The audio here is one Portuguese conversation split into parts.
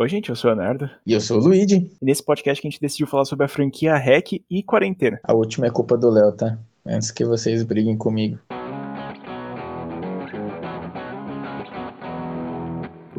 Oi, gente, eu sou o Leonardo. E eu sou o Luigi. E nesse podcast que a gente decidiu falar sobre a franquia REC e quarentena. A última é culpa do Léo, tá? Antes que vocês briguem comigo.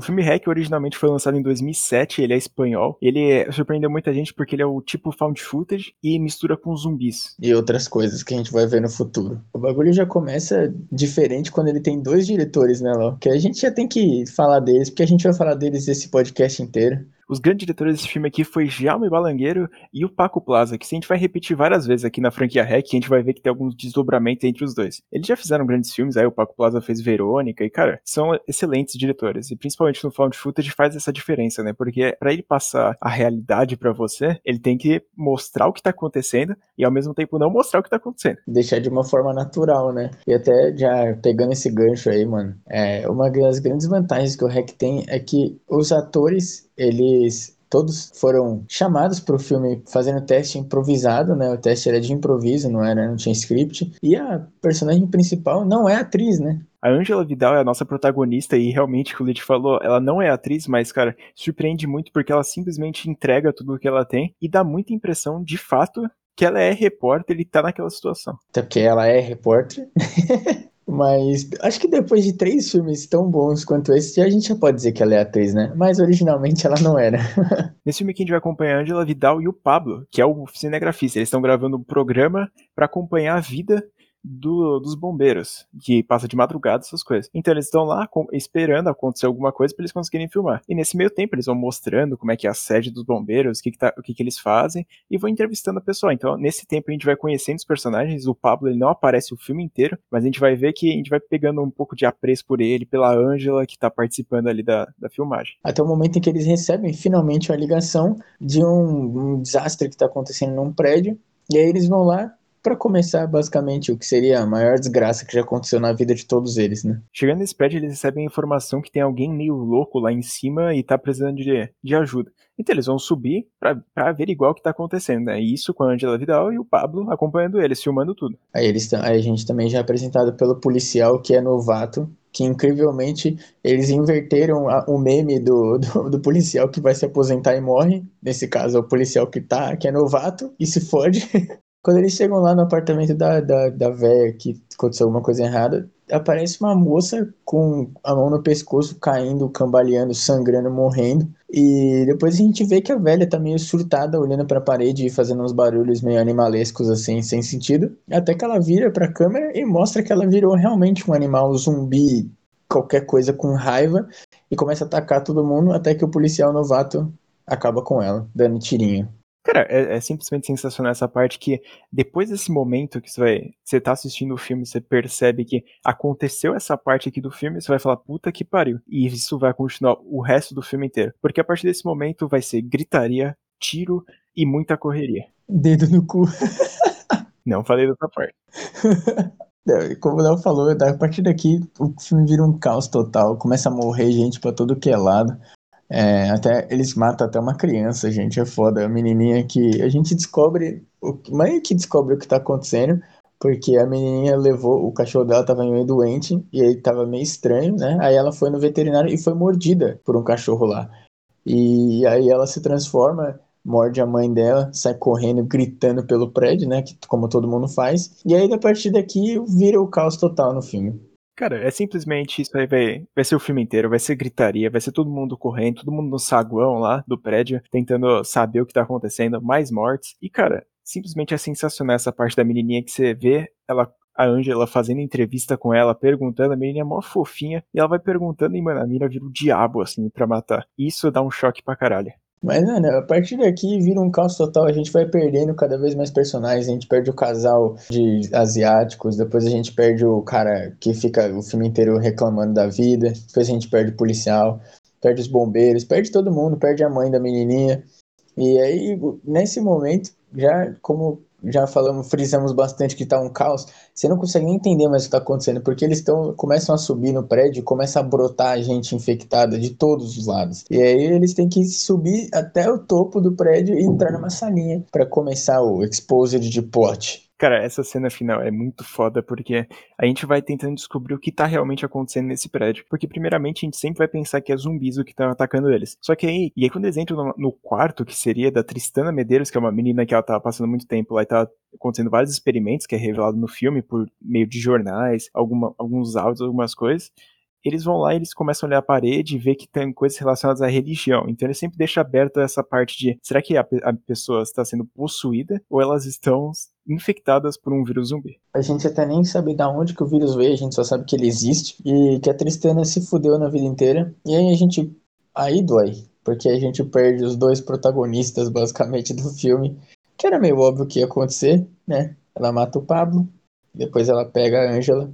O filme Hack originalmente foi lançado em 2007, ele é espanhol. Ele surpreendeu muita gente porque ele é o tipo found footage e mistura com zumbis. E outras coisas que a gente vai ver no futuro. O bagulho já começa diferente quando ele tem dois diretores, né, Léo? Que a gente já tem que falar deles, porque a gente vai falar deles esse podcast inteiro. Os grandes diretores desse filme aqui foi Jaume Balangueiro e o Paco Plaza, que a gente vai repetir várias vezes aqui na franquia REC, a gente vai ver que tem alguns desdobramentos entre os dois. Eles já fizeram grandes filmes, aí o Paco Plaza fez Verônica, e cara, são excelentes diretores, e principalmente no Found Footage faz essa diferença, né, porque para ele passar a realidade para você, ele tem que mostrar o que tá acontecendo e ao mesmo tempo não mostrar o que tá acontecendo. Deixar de uma forma natural, né, e até já pegando esse gancho aí, mano, é, uma das grandes vantagens que o REC tem é que os atores eles todos foram chamados para o filme fazendo teste improvisado, né? O teste era de improviso, não era, não tinha script. E a personagem principal não é atriz, né? A Angela Vidal é a nossa protagonista e realmente, o Lid falou, ela não é atriz, mas, cara, surpreende muito porque ela simplesmente entrega tudo o que ela tem e dá muita impressão, de fato, que ela é repórter e tá naquela situação. Até porque ela é repórter. Mas acho que depois de três filmes tão bons quanto esse, a gente já pode dizer que ela é atriz, né? Mas originalmente ela não era. Nesse filme que a gente vai acompanhar a Angela Vidal e o Pablo, que é o cinegrafista. Eles estão gravando um programa para acompanhar a vida do, dos bombeiros, que passa de madrugada, essas coisas. Então eles estão lá com, esperando acontecer alguma coisa para eles conseguirem filmar. E nesse meio tempo eles vão mostrando como é que é a sede dos bombeiros, o que, que, tá, o que, que eles fazem, e vão entrevistando a pessoa. Então nesse tempo a gente vai conhecendo os personagens. O Pablo ele não aparece o filme inteiro, mas a gente vai ver que a gente vai pegando um pouco de apreço por ele, pela Ângela que tá participando ali da, da filmagem. Até o momento em que eles recebem finalmente uma ligação de um, um desastre que está acontecendo num prédio. E aí eles vão lá, para começar, basicamente, o que seria a maior desgraça que já aconteceu na vida de todos eles, né? Chegando nesse prédio, eles recebem a informação que tem alguém meio louco lá em cima e tá precisando de, de ajuda. Então eles vão subir para averiguar o que tá acontecendo, né? Isso com a Angela Vidal e o Pablo acompanhando eles, filmando tudo. Aí, eles, aí a gente também já é apresentado pelo policial que é novato, que incrivelmente eles inverteram a, o meme do, do, do, policial que vai se aposentar e morre. Nesse caso, é o policial que tá, que é novato e se fode. Quando eles chegam lá no apartamento da, da, da véia que aconteceu alguma coisa errada, aparece uma moça com a mão no pescoço, caindo, cambaleando, sangrando, morrendo. E depois a gente vê que a velha tá meio surtada, olhando para a parede e fazendo uns barulhos meio animalescos assim, sem sentido. Até que ela vira para a câmera e mostra que ela virou realmente um animal zumbi, qualquer coisa com raiva, e começa a atacar todo mundo até que o policial novato acaba com ela, dando tirinho. Cara, é, é, simplesmente sensacional essa parte que depois desse momento que você vai, você tá assistindo o filme, você percebe que aconteceu essa parte aqui do filme, você vai falar puta que pariu. E isso vai continuar o resto do filme inteiro, porque a partir desse momento vai ser gritaria, tiro e muita correria. Dedo no cu. Não falei dessa parte. Como o Léo falou, a partir daqui o filme vira um caos total, começa a morrer gente pra todo que é lado. É, até eles matam até uma criança, gente, é foda. A menininha que a gente descobre, o, meio que descobre o que tá acontecendo, porque a menininha levou, o cachorro dela tava meio doente e aí tava meio estranho, né? Aí ela foi no veterinário e foi mordida por um cachorro lá. E aí ela se transforma, morde a mãe dela, sai correndo, gritando pelo prédio, né? Que, como todo mundo faz. E aí, a partir daqui, vira o caos total no filme. Cara, é simplesmente isso aí, vai, vai ser o filme inteiro, vai ser gritaria, vai ser todo mundo correndo, todo mundo no saguão lá do prédio, tentando saber o que tá acontecendo, mais mortes. E, cara, simplesmente é sensacional essa parte da menininha que você vê ela a Angela fazendo entrevista com ela, perguntando, a menina é mó fofinha, e ela vai perguntando, e, mano, a mina vira o diabo, assim, pra matar. Isso dá um choque pra caralho. Mas, mano, a partir daqui vira um caos total. A gente vai perdendo cada vez mais personagens. A gente perde o casal de asiáticos. Depois a gente perde o cara que fica o filme inteiro reclamando da vida. Depois a gente perde o policial. Perde os bombeiros. Perde todo mundo. Perde a mãe da menininha. E aí, nesse momento, já como já falamos, frisamos bastante que tá um caos, você não consegue nem entender mais o que tá acontecendo, porque eles estão começam a subir no prédio, começa a brotar gente infectada de todos os lados. E aí eles têm que subir até o topo do prédio e entrar numa salinha para começar o exposed de pote. Cara, essa cena final é muito foda porque a gente vai tentando descobrir o que tá realmente acontecendo nesse prédio. Porque, primeiramente, a gente sempre vai pensar que é zumbis o que tá atacando eles. Só que aí, e aí quando eles entram no, no quarto, que seria da Tristana Medeiros, que é uma menina que ela tava passando muito tempo lá e tava acontecendo vários experimentos, que é revelado no filme por meio de jornais, alguma, alguns áudios, algumas coisas eles vão lá e eles começam a olhar a parede e ver que tem coisas relacionadas à religião. Então ele sempre deixa aberta essa parte de será que a, a pessoa está sendo possuída ou elas estão infectadas por um vírus zumbi? A gente até nem sabe de onde que o vírus veio, a gente só sabe que ele existe e que a Tristana se fudeu na vida inteira. E aí a gente. Aí dói, porque a gente perde os dois protagonistas basicamente do filme, que era meio óbvio que ia acontecer, né? Ela mata o Pablo, depois ela pega a Angela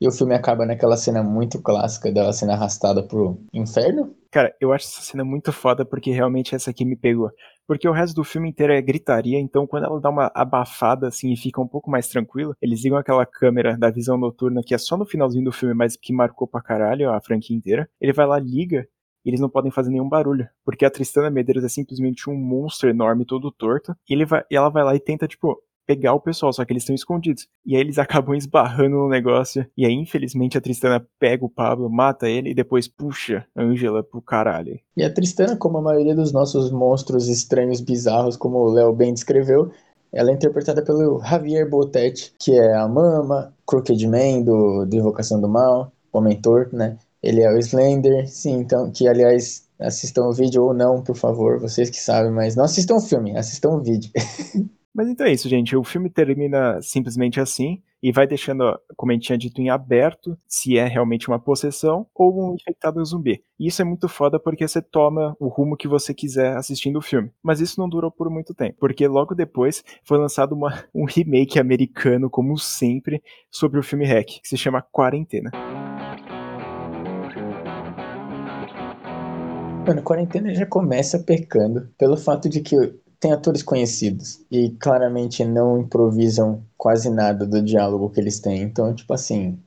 e o filme acaba naquela cena muito clássica dela sendo arrastada pro inferno. Cara, eu acho essa cena muito foda porque realmente essa aqui me pegou. Porque o resto do filme inteiro é gritaria, então quando ela dá uma abafada assim e fica um pouco mais tranquila, eles ligam aquela câmera da visão noturna que é só no finalzinho do filme, mas que marcou pra caralho a franquia inteira. Ele vai lá, liga e eles não podem fazer nenhum barulho, porque a Tristana Medeiros é simplesmente um monstro enorme todo torto, e, vai, e ela vai lá e tenta, tipo, pegar o pessoal, só que eles estão escondidos. E aí eles acabam esbarrando no negócio. E aí, infelizmente, a Tristana pega o Pablo, mata ele e depois puxa a Angela pro caralho. E a Tristana, como a maioria dos nossos monstros estranhos, bizarros, como o Léo bem descreveu, ela é interpretada pelo Javier Botet, que é a Mama, Crooked Man do, do Invocação do Mal, o Mentor, né? Ele é o Slender, sim, então, que aliás, assistam o vídeo ou não, por favor, vocês que sabem, mas não assistam o filme, assistam o vídeo. Mas então é isso, gente. O filme termina simplesmente assim e vai deixando, como a gente tinha dito, em aberto se é realmente uma possessão ou um infectado zumbi. E isso é muito foda porque você toma o rumo que você quiser assistindo o filme. Mas isso não durou por muito tempo, porque logo depois foi lançado uma, um remake americano, como sempre, sobre o filme Hack, que se chama Quarentena. Mano, Quarentena já começa pecando pelo fato de que tem atores conhecidos e claramente não improvisam quase nada do diálogo que eles têm. Então, tipo assim.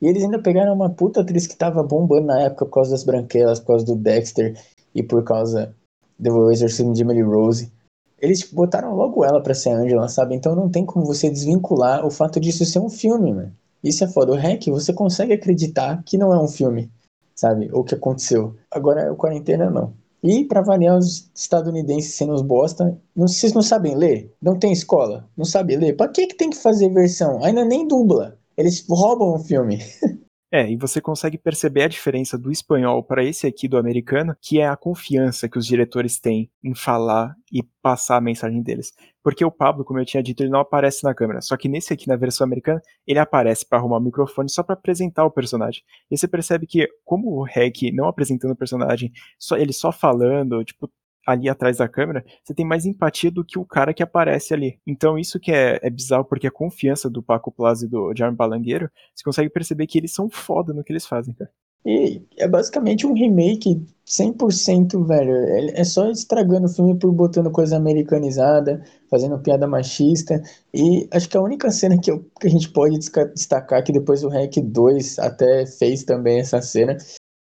E eles ainda pegaram uma puta atriz que tava bombando na época por causa das branquelas, por causa do Dexter e por causa do Exorcismo de Emily Rose. Eles tipo, botaram logo ela pra ser Angela, sabe? Então não tem como você desvincular o fato disso ser um filme, mano. Isso é foda. O Hack, você consegue acreditar que não é um filme, sabe? O que aconteceu. Agora, o Quarentena, não. E, para variar, os estadunidenses sendo os bosta, não, vocês não sabem ler? Não tem escola? Não sabem ler? Pra que, que tem que fazer versão? Ainda nem dubla. Eles roubam o filme. É, e você consegue perceber a diferença do espanhol para esse aqui do americano, que é a confiança que os diretores têm em falar e passar a mensagem deles. Porque o Pablo, como eu tinha dito, ele não aparece na câmera. Só que nesse aqui, na versão americana, ele aparece para arrumar o microfone só para apresentar o personagem. E você percebe que, como o Hack não apresentando o personagem, só ele só falando, tipo, ali atrás da câmera, você tem mais empatia do que o cara que aparece ali. Então isso que é, é bizarro, porque a confiança do Paco Plaza e do Jarme Balangueiro, você consegue perceber que eles são foda no que eles fazem, cara. E é basicamente um remake 100%, velho. É só estragando o filme por botando coisa americanizada, fazendo piada machista. E acho que a única cena que, eu, que a gente pode destacar, que depois o Hack 2 até fez também essa cena,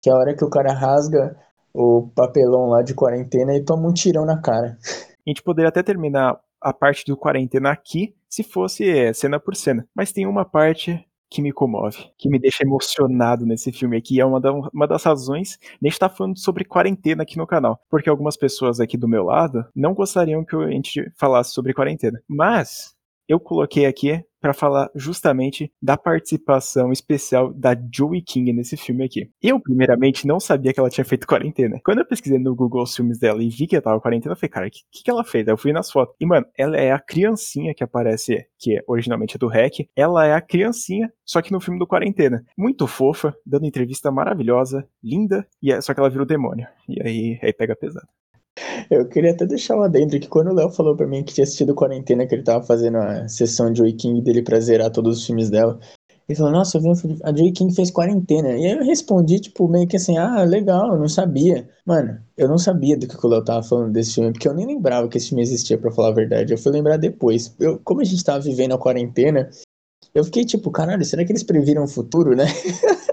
que é a hora que o cara rasga o papelão lá de quarentena e toma um tirão na cara. A gente poderia até terminar a parte do quarentena aqui, se fosse é, cena por cena. Mas tem uma parte que me comove, que me deixa emocionado nesse filme aqui. É uma, da, uma das razões de gente tá falando sobre quarentena aqui no canal. Porque algumas pessoas aqui do meu lado não gostariam que a gente falasse sobre quarentena. Mas eu coloquei aqui para falar justamente da participação especial da Joey King nesse filme aqui. Eu, primeiramente, não sabia que ela tinha feito quarentena. Quando eu pesquisei no Google os filmes dela e vi que ela tava quarentena, eu falei, cara, o que, que, ela fez? Eu fui nas fotos. E, mano, ela é a criancinha que aparece, que originalmente é do REC. Ela é a criancinha, só que no filme do Quarentena. Muito fofa, dando entrevista maravilhosa, linda, e é, só que ela vira o demônio. E aí, aí pega pesado. Eu queria até deixar uma dentro que quando o Léo falou pra mim que tinha assistido Quarentena, que ele tava fazendo a sessão de Joy King dele pra zerar todos os filmes dela, ele falou, nossa, eu vi a Joy King fez Quarentena. E aí eu respondi, tipo, meio que assim, ah, legal, eu não sabia. Mano, eu não sabia do que o Léo tava falando desse filme, porque eu nem lembrava que esse filme existia, pra falar a verdade. Eu fui lembrar depois. Eu, como a gente tava vivendo a quarentena, eu fiquei tipo, caralho, será que eles previram o futuro, né?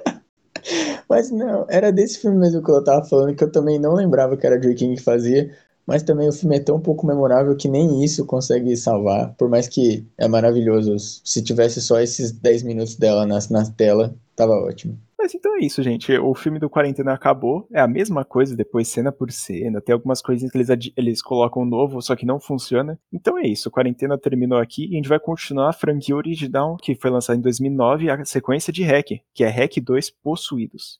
Mas não, era desse filme mesmo que eu tava falando, que eu também não lembrava que era Joey King que fazia. mas também o filme é tão pouco memorável que nem isso consegue salvar, por mais que é maravilhoso. Se tivesse só esses 10 minutos dela na, na tela, tava ótimo. Mas então é isso, gente. O filme do Quarentena acabou. É a mesma coisa depois, cena por cena. Tem algumas coisinhas que eles, eles colocam novo, só que não funciona. Então é isso. Quarentena terminou aqui e a gente vai continuar a franquia original, que foi lançada em 2009, a sequência de Hack, que é Hack 2 Possuídos.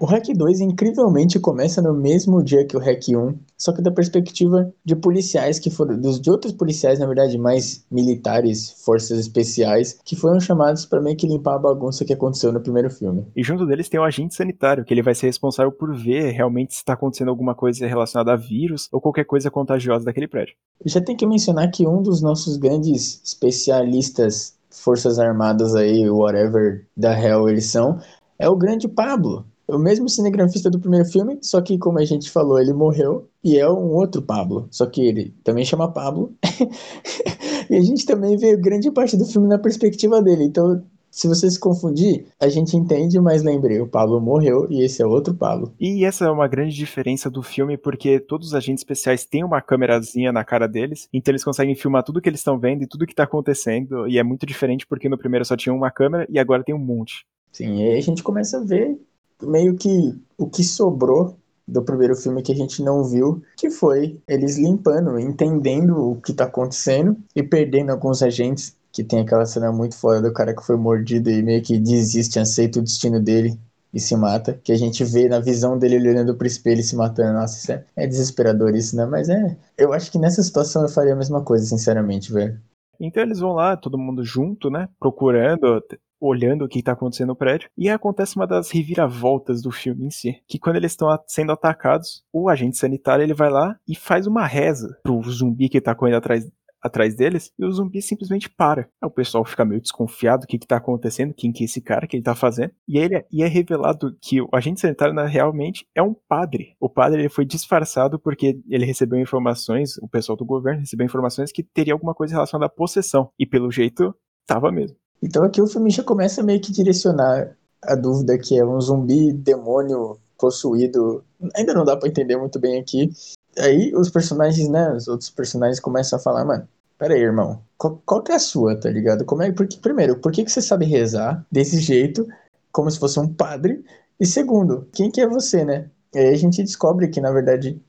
O Hack 2 incrivelmente começa no mesmo dia que o Hack 1, só que da perspectiva de policiais que foram dos de outros policiais, na verdade, mais militares, forças especiais, que foram chamados para meio que limpar a bagunça que aconteceu no primeiro filme. E junto deles tem o agente sanitário, que ele vai ser responsável por ver realmente se está acontecendo alguma coisa relacionada a vírus ou qualquer coisa contagiosa daquele prédio. Já tem que mencionar que um dos nossos grandes especialistas Forças Armadas aí, whatever da hell eles são, é o grande Pablo o mesmo cinegrafista do primeiro filme, só que, como a gente falou, ele morreu e é um outro Pablo. Só que ele também chama Pablo. e a gente também vê grande parte do filme na perspectiva dele. Então, se você se confundir, a gente entende, mas lembre, o Pablo morreu e esse é outro Pablo. E essa é uma grande diferença do filme, porque todos os agentes especiais têm uma câmerazinha na cara deles, então eles conseguem filmar tudo que eles estão vendo e tudo que tá acontecendo, e é muito diferente porque no primeiro só tinha uma câmera e agora tem um monte. Sim, e aí a gente começa a ver meio que o que sobrou do primeiro filme que a gente não viu, que foi eles limpando, entendendo o que tá acontecendo e perdendo alguns agentes, que tem aquela cena muito fora do cara que foi mordido e meio que desiste, aceita o destino dele e se mata, que a gente vê na visão dele olhando pro espelho e se matando. Nossa, isso é, é desesperador isso, né? Mas é, eu acho que nessa situação eu faria a mesma coisa, sinceramente, velho. Então eles vão lá, todo mundo junto, né? Procurando, olhando o que está acontecendo no prédio. E acontece uma das reviravoltas do filme em si, que quando eles estão sendo atacados, o agente sanitário ele vai lá e faz uma reza pro zumbi que está correndo atrás atrás deles e o zumbi simplesmente para. Aí o pessoal fica meio desconfiado do que, que tá acontecendo, quem que é esse cara, que ele tá fazendo. E aí ele, e é revelado que o agente sanitário né, realmente é um padre. O padre ele foi disfarçado porque ele recebeu informações, o pessoal do governo recebeu informações que teria alguma coisa relacionada à possessão. E pelo jeito, tava mesmo. Então aqui o filme já começa meio que direcionar a dúvida que é um zumbi demônio possuído. Ainda não dá para entender muito bem aqui. Aí os personagens, né, os outros personagens começam a falar, mano, pera aí, irmão, qual, qual que é a sua, tá ligado? Como é, porque, primeiro, por que, que você sabe rezar desse jeito, como se fosse um padre? E segundo, quem que é você, né? E aí a gente descobre que, na verdade,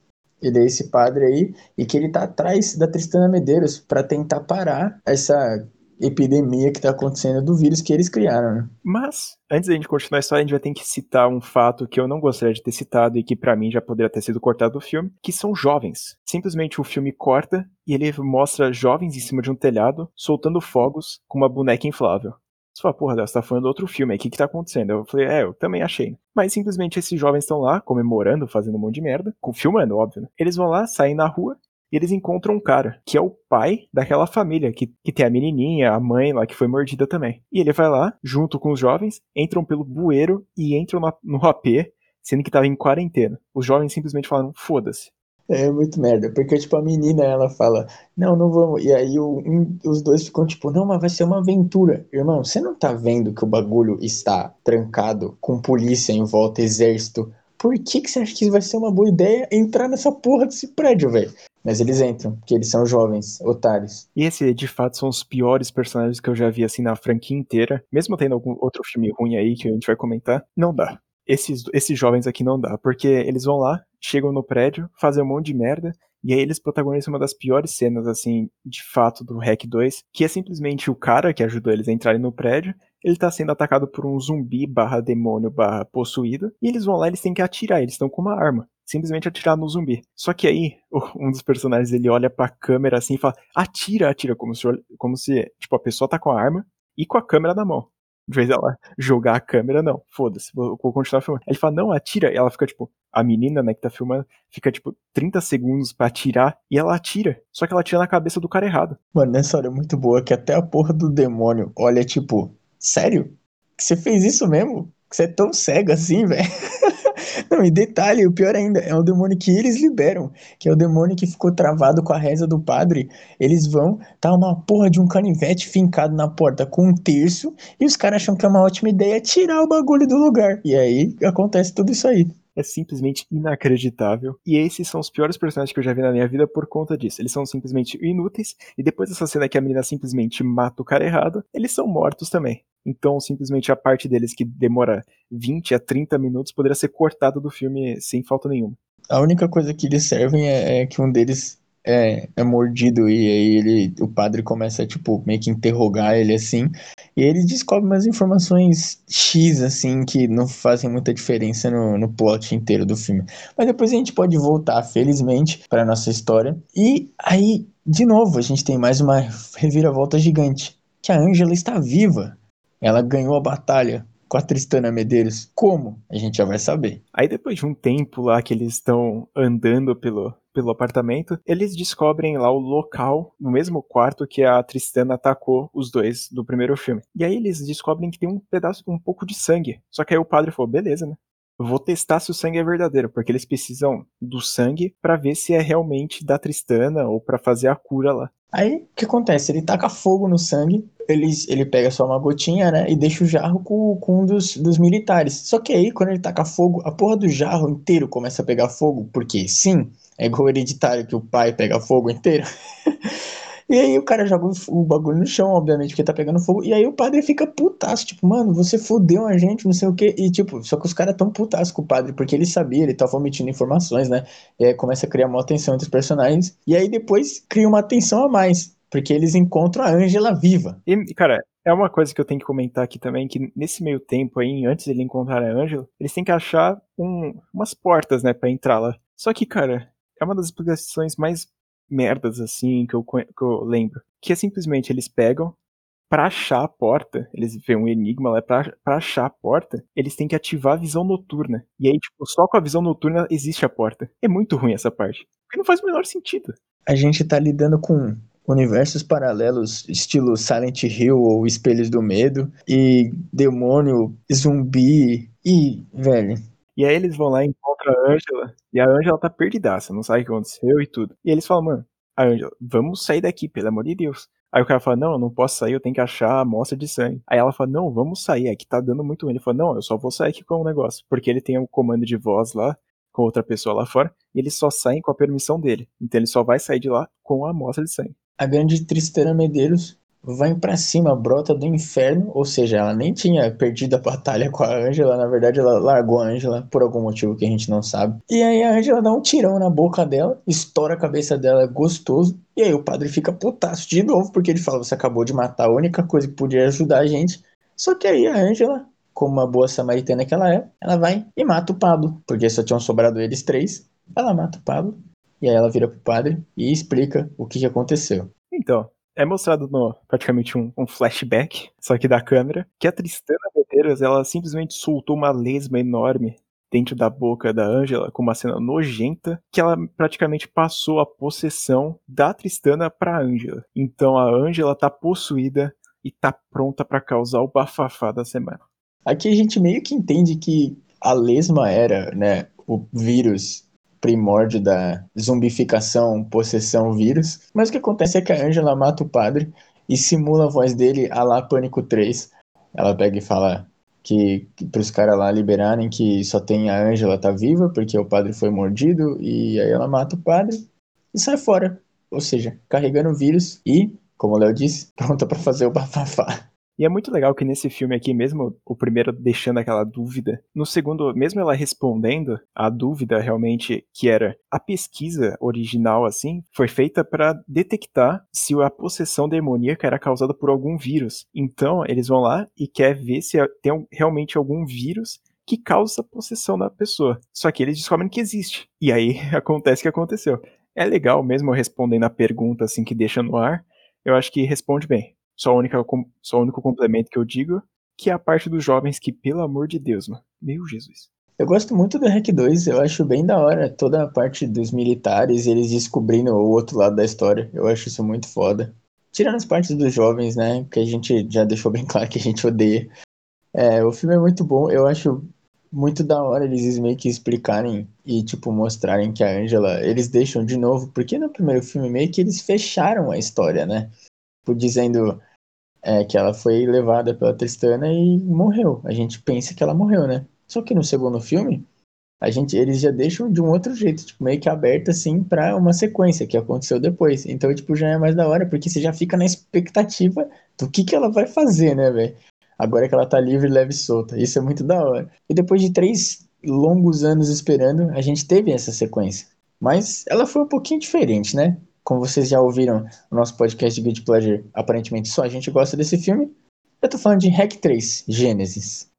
ele é esse padre aí e que ele tá atrás da Tristana Medeiros para tentar parar essa epidemia que está acontecendo do vírus que eles criaram, né? Mas, antes da gente continuar a história, a gente vai ter que citar um fato que eu não gostaria de ter citado e que para mim já poderia ter sido cortado do filme, que são jovens. Simplesmente o filme corta e ele mostra jovens em cima de um telhado, soltando fogos com uma boneca inflável. Você fala, porra, você tá falando do outro filme, o que que tá acontecendo? Eu falei, é, eu também achei. Mas simplesmente esses jovens estão lá, comemorando, fazendo um monte de merda, filmando, óbvio, né? Eles vão lá, saem na rua, e eles encontram um cara, que é o pai daquela família, que, que tem a menininha, a mãe lá, que foi mordida também. E ele vai lá, junto com os jovens, entram pelo bueiro e entram no, AP, sendo que tava em quarentena. Os jovens simplesmente falaram, foda-se. É muito merda, porque tipo a menina ela fala, não, não vamos. E aí o, um, os dois ficam tipo, não, mas vai ser uma aventura. Irmão, você não tá vendo que o bagulho está trancado, com polícia em volta, exército. Por que, que você acha que vai ser uma boa ideia entrar nessa porra desse prédio, velho? Mas eles entram, porque eles são jovens, otários. E esse, de fato, são os piores personagens que eu já vi, assim, na franquia inteira. Mesmo tendo algum outro filme ruim aí que a gente vai comentar, não dá. Esses, esses jovens aqui não dá, porque eles vão lá, chegam no prédio, fazem um monte de merda, e aí eles protagonizam uma das piores cenas, assim, de fato, do Hack 2, que é simplesmente o cara que ajudou eles a entrarem no prédio, ele tá sendo atacado por um zumbi barra demônio barra possuído, e eles vão lá eles têm que atirar, eles estão com uma arma simplesmente atirar no zumbi. Só que aí, um dos personagens ele olha pra câmera assim e fala: atira, atira, como se, como se tipo, a pessoa tá com a arma e com a câmera na mão. De vez ela jogar a câmera, não, foda-se, vou, vou, continuar filmando. Ele fala, não, atira. E ela fica, tipo, a menina, né, que tá filmando, fica, tipo, 30 segundos pra atirar. E ela atira. Só que ela atira na cabeça do cara errado. Mano, nessa hora é muito boa que até a porra do demônio olha, tipo, sério? Que você fez isso mesmo? Que você é tão cego assim, velho? Não, e detalhe, o pior ainda, é o demônio que eles liberam, que é o demônio que ficou travado com a reza do padre. Eles vão, tá uma porra de um canivete fincado na porta com um terço, e os caras acham que é uma ótima ideia tirar o bagulho do lugar. E aí acontece tudo isso aí é simplesmente inacreditável. E esses são os piores personagens que eu já vi na minha vida por conta disso. Eles são simplesmente inúteis, e depois dessa cena que a menina simplesmente mata o cara errado, eles são mortos também. Então, simplesmente a parte deles que demora 20 a 30 minutos poderia ser cortada do filme sem falta nenhuma. A única coisa que eles servem é, é que um deles é, é mordido e aí ele, o padre começa, tipo, meio que interrogar ele assim, e ele descobre umas informações X, assim, que não fazem muita diferença no, no plot inteiro do filme. Mas depois a gente pode voltar, felizmente, para nossa história. E aí, de novo, a gente tem mais uma reviravolta gigante, que a Angela está viva. Ela ganhou a batalha com a Tristana Medeiros. Como? A gente já vai saber. Aí depois de um tempo lá que eles estão andando pelo, pelo apartamento, eles descobrem lá o local, no mesmo quarto que a Tristana atacou os dois do primeiro filme. E aí eles descobrem que tem um pedaço, um pouco de sangue. Só que aí o padre falou, beleza, né? Vou testar se o sangue é verdadeiro, porque eles precisam do sangue para ver se é realmente da Tristana ou para fazer a cura lá. Aí o que acontece? Ele taca fogo no sangue, ele, ele pega só uma gotinha, né? E deixa o jarro com, com um dos, dos militares. Só que aí, quando ele taca fogo, a porra do jarro inteiro começa a pegar fogo, porque sim, é igual hereditário que o pai pega fogo inteiro. E aí o cara joga o bagulho no chão, obviamente, porque tá pegando fogo. E aí o padre fica putaço, tipo, mano, você fudeu a gente, não sei o quê. E tipo, só que os caras tão putaço com o padre, porque ele sabia, ele tava omitindo informações, né? E aí começa a criar uma tensão entre os personagens. E aí depois cria uma tensão a mais, porque eles encontram a Ângela viva. E, cara, é uma coisa que eu tenho que comentar aqui também, que nesse meio tempo aí, antes de ele encontrar a Ângela, eles têm que achar um, umas portas, né, pra entrar lá. Só que, cara, é uma das explicações mais merdas assim que eu, que eu lembro. Que é simplesmente eles pegam, para achar a porta, eles veem um enigma lá, pra, pra achar a porta, eles têm que ativar a visão noturna. E aí, tipo, só com a visão noturna existe a porta. É muito ruim essa parte. Porque não faz o menor sentido. A gente tá lidando com universos paralelos, estilo Silent Hill ou Espelhos do Medo, e demônio, zumbi, e, velho. E aí eles vão lá e encontram a Angela, e a Angela tá perdidaça, não sabe o que aconteceu e tudo. E eles falam, mano, a Angela, vamos sair daqui, pelo amor de Deus. Aí o cara fala, não, eu não posso sair, eu tenho que achar a amostra de sangue. Aí ela fala, não, vamos sair, aqui tá dando muito ruim. Ele fala, não, eu só vou sair aqui com o um negócio. Porque ele tem um comando de voz lá, com outra pessoa lá fora, e eles só saem com a permissão dele. Então ele só vai sair de lá com a amostra de sangue. A grande Tristana Medeiros vai para cima, brota do inferno, ou seja, ela nem tinha perdido a batalha com a Angela, na verdade ela largou a Angela por algum motivo que a gente não sabe. E aí a Angela dá um tirão na boca dela, estoura a cabeça dela, é gostoso, e aí o padre fica putaço de novo, porque ele fala, você acabou de matar a única coisa que podia ajudar a gente. Só que aí a Angela, como uma boa samaritana que ela é, ela vai e mata o Pablo, porque só tinham sobrado eles três. Ela mata o Pablo, e aí ela vira pro padre e explica o que, que aconteceu. Então, é mostrado no praticamente um, um, flashback, só que da câmera, que a Tristana Medeiros, ela simplesmente soltou uma lesma enorme dentro da boca da Angela com uma cena nojenta, que ela praticamente passou a possessão da Tristana para Angela. Então a Angela tá possuída e tá pronta para causar o bafafá da semana. Aqui a gente meio que entende que a lesma era, né, o vírus primórdio da zumbificação, possessão, vírus. Mas o que acontece é que a Angela mata o padre e simula a voz dele a lá Pânico 3. Ela pega e fala que, que para os caras lá liberarem que só tem a Angela tá viva porque o padre foi mordido e aí ela mata o padre e sai fora. Ou seja, carregando o vírus e, como o Léo disse, pronta para fazer o bafafá. E é muito legal que nesse filme aqui, mesmo o primeiro deixando aquela dúvida, no segundo, mesmo ela respondendo, a dúvida realmente que era a pesquisa original, assim, foi feita para detectar se a possessão demoníaca era causada por algum vírus. Então, eles vão lá e quer ver se tem realmente algum vírus que causa possessão da pessoa. Só que eles descobrem que existe. E aí acontece o que aconteceu. É legal mesmo respondendo a pergunta assim que deixa no ar. Eu acho que responde bem. Só, só o único complemento que eu digo, que é a parte dos jovens que, pelo amor de Deus, mano. Meu Jesus. Eu gosto muito do Hack 2, eu acho bem da hora toda a parte dos militares, eles descobrindo o outro lado da história. Eu acho isso muito foda. Tirando as partes dos jovens, né? Que a gente já deixou bem claro que a gente odeia. É, o filme é muito bom, eu acho muito da hora eles meio que explicarem e, tipo, mostrarem que a Angela. Eles deixam de novo, porque no primeiro filme meio que eles fecharam a história, né? Tipo, dizendo é, que ela foi levada pela Tristana e morreu. A gente pensa que ela morreu, né? Só que no segundo filme, a gente, eles já deixam de um outro jeito, tipo, meio que aberto assim para uma sequência que aconteceu depois. Então, tipo, já é mais da hora, porque você já fica na expectativa do que que ela vai fazer, né, velho? Agora que ela tá livre, leve e solta. Isso é muito da hora. E depois de três longos anos esperando, a gente teve essa sequência. Mas ela foi um pouquinho diferente, né? Como vocês já ouviram no nosso podcast de Good Pleasure, aparentemente só a gente gosta desse filme. Eu tô falando de Hack 3, Gênesis.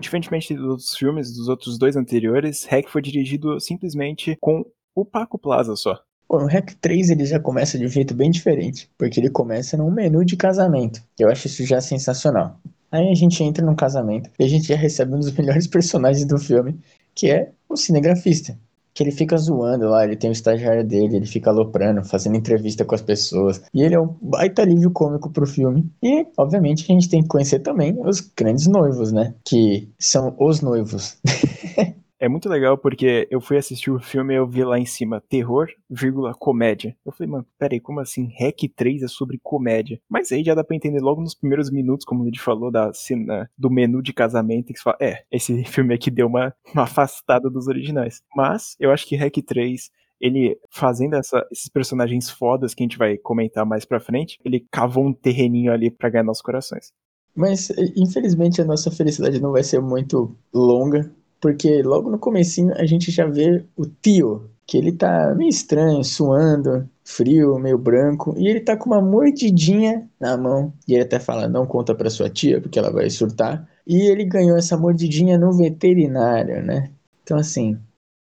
Diferentemente dos outros filmes, dos outros dois anteriores, Hack foi dirigido simplesmente com o Paco Plaza só. Pô, no Hack 3 ele já começa de um jeito bem diferente, porque ele começa num menu de casamento. Eu acho isso já sensacional. Aí a gente entra num casamento e a gente já recebe um dos melhores personagens do filme, que é o cinegrafista que ele fica zoando lá, ele tem o estagiário dele, ele fica aloprando, fazendo entrevista com as pessoas. E ele é um baita alívio cômico pro filme. E, obviamente, a gente tem que conhecer também os grandes noivos, né? Que são os noivos. É muito legal porque eu fui assistir o filme e eu vi lá em cima terror, vírgula, comédia. Eu falei, mano, peraí, como assim? Hack 3 é sobre comédia. Mas aí já dá pra entender logo nos primeiros minutos, como a gente falou, da cena do menu de casamento, que você fala, é, esse filme aqui deu uma, uma afastada dos originais. Mas eu acho que Hack 3 ele fazendo essa, esses personagens fodas que a gente vai comentar mais pra frente, ele cavou um terreninho ali pra ganhar nossos corações. Mas, infelizmente, a nossa felicidade não vai ser muito longa, porque logo no comecinho a gente já vê o tio, que ele tá meio estranho, suando, frio, meio branco, e ele tá com uma mordidinha na mão, e ele até fala, não conta pra sua tia, porque ela vai surtar, e ele ganhou essa mordidinha no veterinário, né? Então assim,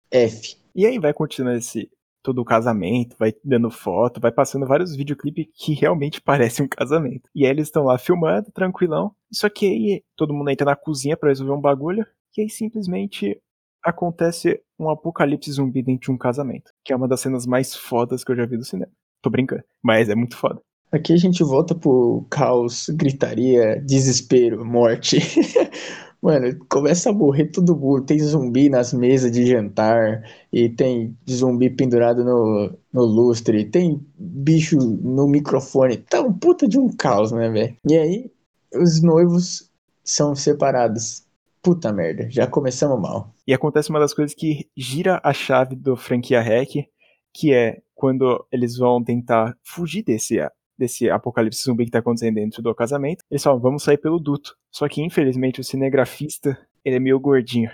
F. E aí vai continuando esse todo o casamento, vai dando foto, vai passando vários videoclipes que realmente parecem um casamento. E aí eles estão lá filmando, tranquilão. Só que aí todo mundo entra na cozinha para resolver um bagulho. E aí simplesmente acontece um apocalipse zumbi dentro de um casamento. Que é uma das cenas mais fodas que eu já vi do cinema. Tô brincando, mas é muito foda. Aqui a gente volta pro caos, gritaria, desespero, morte. Mano, começa a morrer todo mundo. Tem zumbi nas mesas de jantar, e tem zumbi pendurado no, no lustre, tem bicho no microfone. Tá um puta de um caos, né, velho? E aí, os noivos são separados. Puta merda, já começamos mal. E acontece uma das coisas que gira a chave do franquia Hack, que é quando eles vão tentar fugir desse, desse apocalipse zumbi que tá acontecendo dentro do casamento. Eles falam, vamos sair pelo duto. Só que, infelizmente, o cinegrafista, ele é meio gordinho.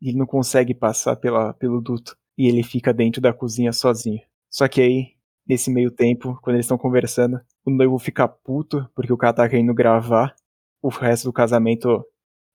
Ele não consegue passar pela, pelo duto. E ele fica dentro da cozinha sozinho. Só que aí, nesse meio tempo, quando eles estão conversando, o noivo fica puto, porque o cara tá querendo gravar o resto do casamento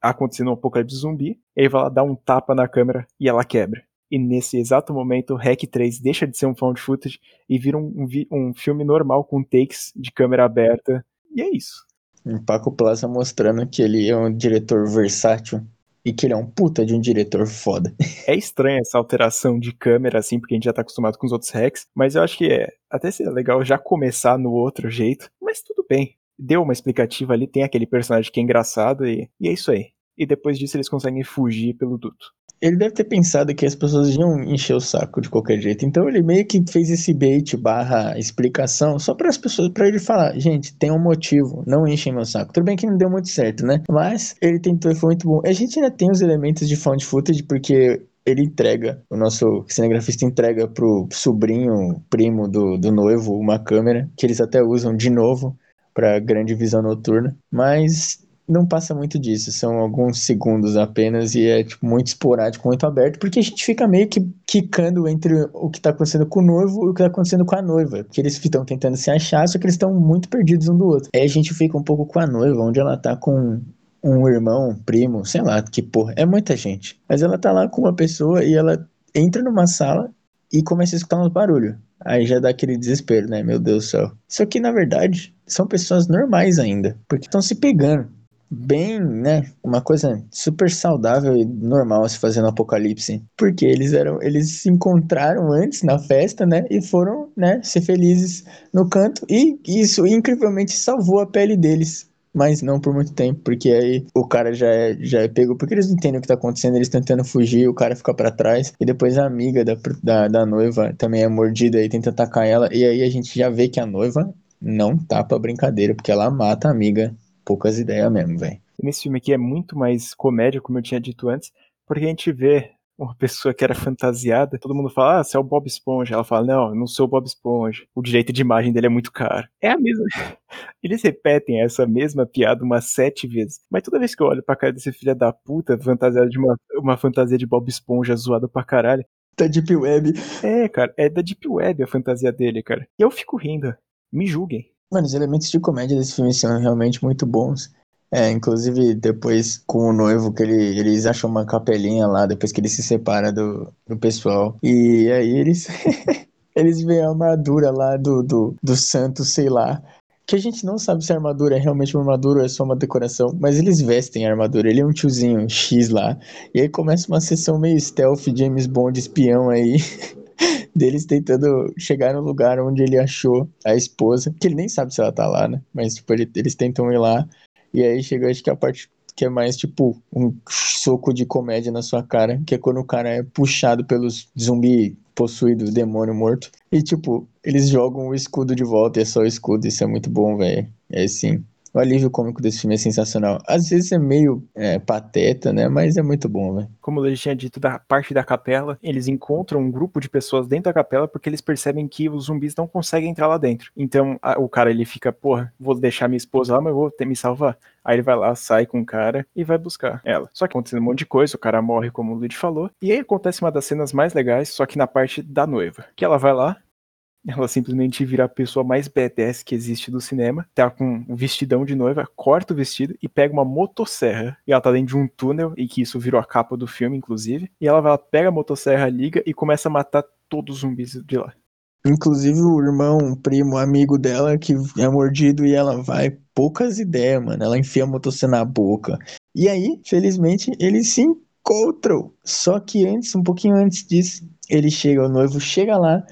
acontecendo um apocalipse zumbi, ele vai lá dar um tapa na câmera e ela quebra. E nesse exato momento, Hack 3 deixa de ser um found footage e vira um, um, um filme normal com takes de câmera aberta. E é isso. Um Paco Plaza mostrando que ele é um diretor versátil e que ele é um puta de um diretor foda. É estranha essa alteração de câmera, assim, porque a gente já tá acostumado com os outros hacks, mas eu acho que é até seria legal já começar no outro jeito, mas tudo bem. Deu uma explicativa ali, tem aquele personagem que é engraçado e, e é isso aí e depois disso eles conseguem fugir pelo duto. Ele deve ter pensado que as pessoas iam encher o saco de qualquer jeito. Então ele meio que fez esse bait barra explicação só para as pessoas, para ele falar, gente, tem um motivo, não enchem meu saco. Tudo bem que não deu muito certo, né? Mas ele tentou foi muito bom. A gente ainda tem os elementos de found footage porque ele entrega, o nosso cinegrafista entrega pro sobrinho, primo do, do noivo, uma câmera que eles até usam de novo para grande visão noturna, mas não passa muito disso, são alguns segundos apenas e é tipo, muito esporádico, muito aberto, porque a gente fica meio que quicando entre o que tá acontecendo com o noivo e o que tá acontecendo com a noiva, porque eles estão tentando se achar, só que eles estão muito perdidos um do outro. Aí a gente fica um pouco com a noiva, onde ela tá com um irmão, um primo, sei lá, que porra, é muita gente. Mas ela tá lá com uma pessoa e ela entra numa sala e começa a escutar uns barulhos. Aí já dá aquele desespero, né? Meu Deus do céu. Isso aqui, na verdade, são pessoas normais ainda, porque estão se pegando bem, né, uma coisa super saudável e normal se fazer no apocalipse, porque eles eram, eles se encontraram antes na festa, né, e foram, né, ser felizes no canto e isso incrivelmente salvou a pele deles. Mas não por muito tempo, porque aí o cara já é, já é pego, porque eles não entendem o que tá acontecendo, eles tentando fugir, o cara fica para trás, e depois a amiga da, da, da noiva também é mordida e tenta atacar ela, e aí a gente já vê que a noiva não tá pra brincadeira, porque ela mata a amiga. Poucas ideias mesmo, velho. Nesse filme aqui é muito mais comédia, como eu tinha dito antes, porque a gente vê uma pessoa que era fantasiada, todo mundo fala, ah, você é o Bob Esponja. Ela fala, não, eu não sou o Bob Esponja. O direito de imagem dele é muito caro. É a mesma. Eles repetem essa mesma piada umas sete vezes. Mas toda vez que eu olho pra cara desse filho da puta, fantasiado de uma, uma fantasia de Bob Esponja zoada pra caralho. Da Deep Web. É, cara, é da Deep Web a fantasia dele, cara. E eu fico rindo. Me julguem. Mano, os elementos de comédia desse filme são realmente muito bons. É, inclusive depois com o noivo, que ele, eles acham uma capelinha lá, depois que ele se separa do, do pessoal. E aí eles, eles veem a armadura lá do, do, do santo, sei lá. Que a gente não sabe se a armadura é realmente uma armadura ou é só uma decoração, mas eles vestem a armadura. Ele é um tiozinho X lá. E aí começa uma sessão meio stealth, James Bond espião aí. deles tentando chegar no lugar onde ele achou a esposa, que ele nem sabe se ela tá lá, né? Mas, tipo, ele, eles tentam ir lá e aí chega, acho que a parte que é mais tipo um soco de comédia na sua cara, que é quando o cara é puxado pelos zumbi possuído, demônio morto. E tipo, eles jogam o escudo de volta e é só o escudo, isso é muito bom, velho. É sim. O alívio cômico desse filme é sensacional. Às vezes é meio é, pateta, né? Mas é muito bom, velho. Como eu tinha dito, da parte da capela, eles encontram um grupo de pessoas dentro da capela porque eles percebem que os zumbis não conseguem entrar lá dentro. Então a, o cara ele fica, porra, vou deixar minha esposa lá, mas vou ter, me salvar. Aí ele vai lá, sai com o cara e vai buscar ela. Só que acontecendo um monte de coisa, o cara morre, como o Luigi falou. E aí acontece uma das cenas mais legais, só que na parte da noiva. Que ela vai lá, ela simplesmente vira a pessoa mais badass que existe do cinema. Tá com um vestidão de noiva, corta o vestido e pega uma motosserra. E ela tá dentro de um túnel, e que isso virou a capa do filme, inclusive. E ela vai, pega a motosserra, liga e começa a matar todos os zumbis de lá. Inclusive o irmão, primo, amigo dela que é mordido e ela vai. Poucas ideias, mano. Ela enfia a motosserra na boca. E aí, felizmente, eles se encontram. Só que antes, um pouquinho antes disso, ele chega, o noivo chega lá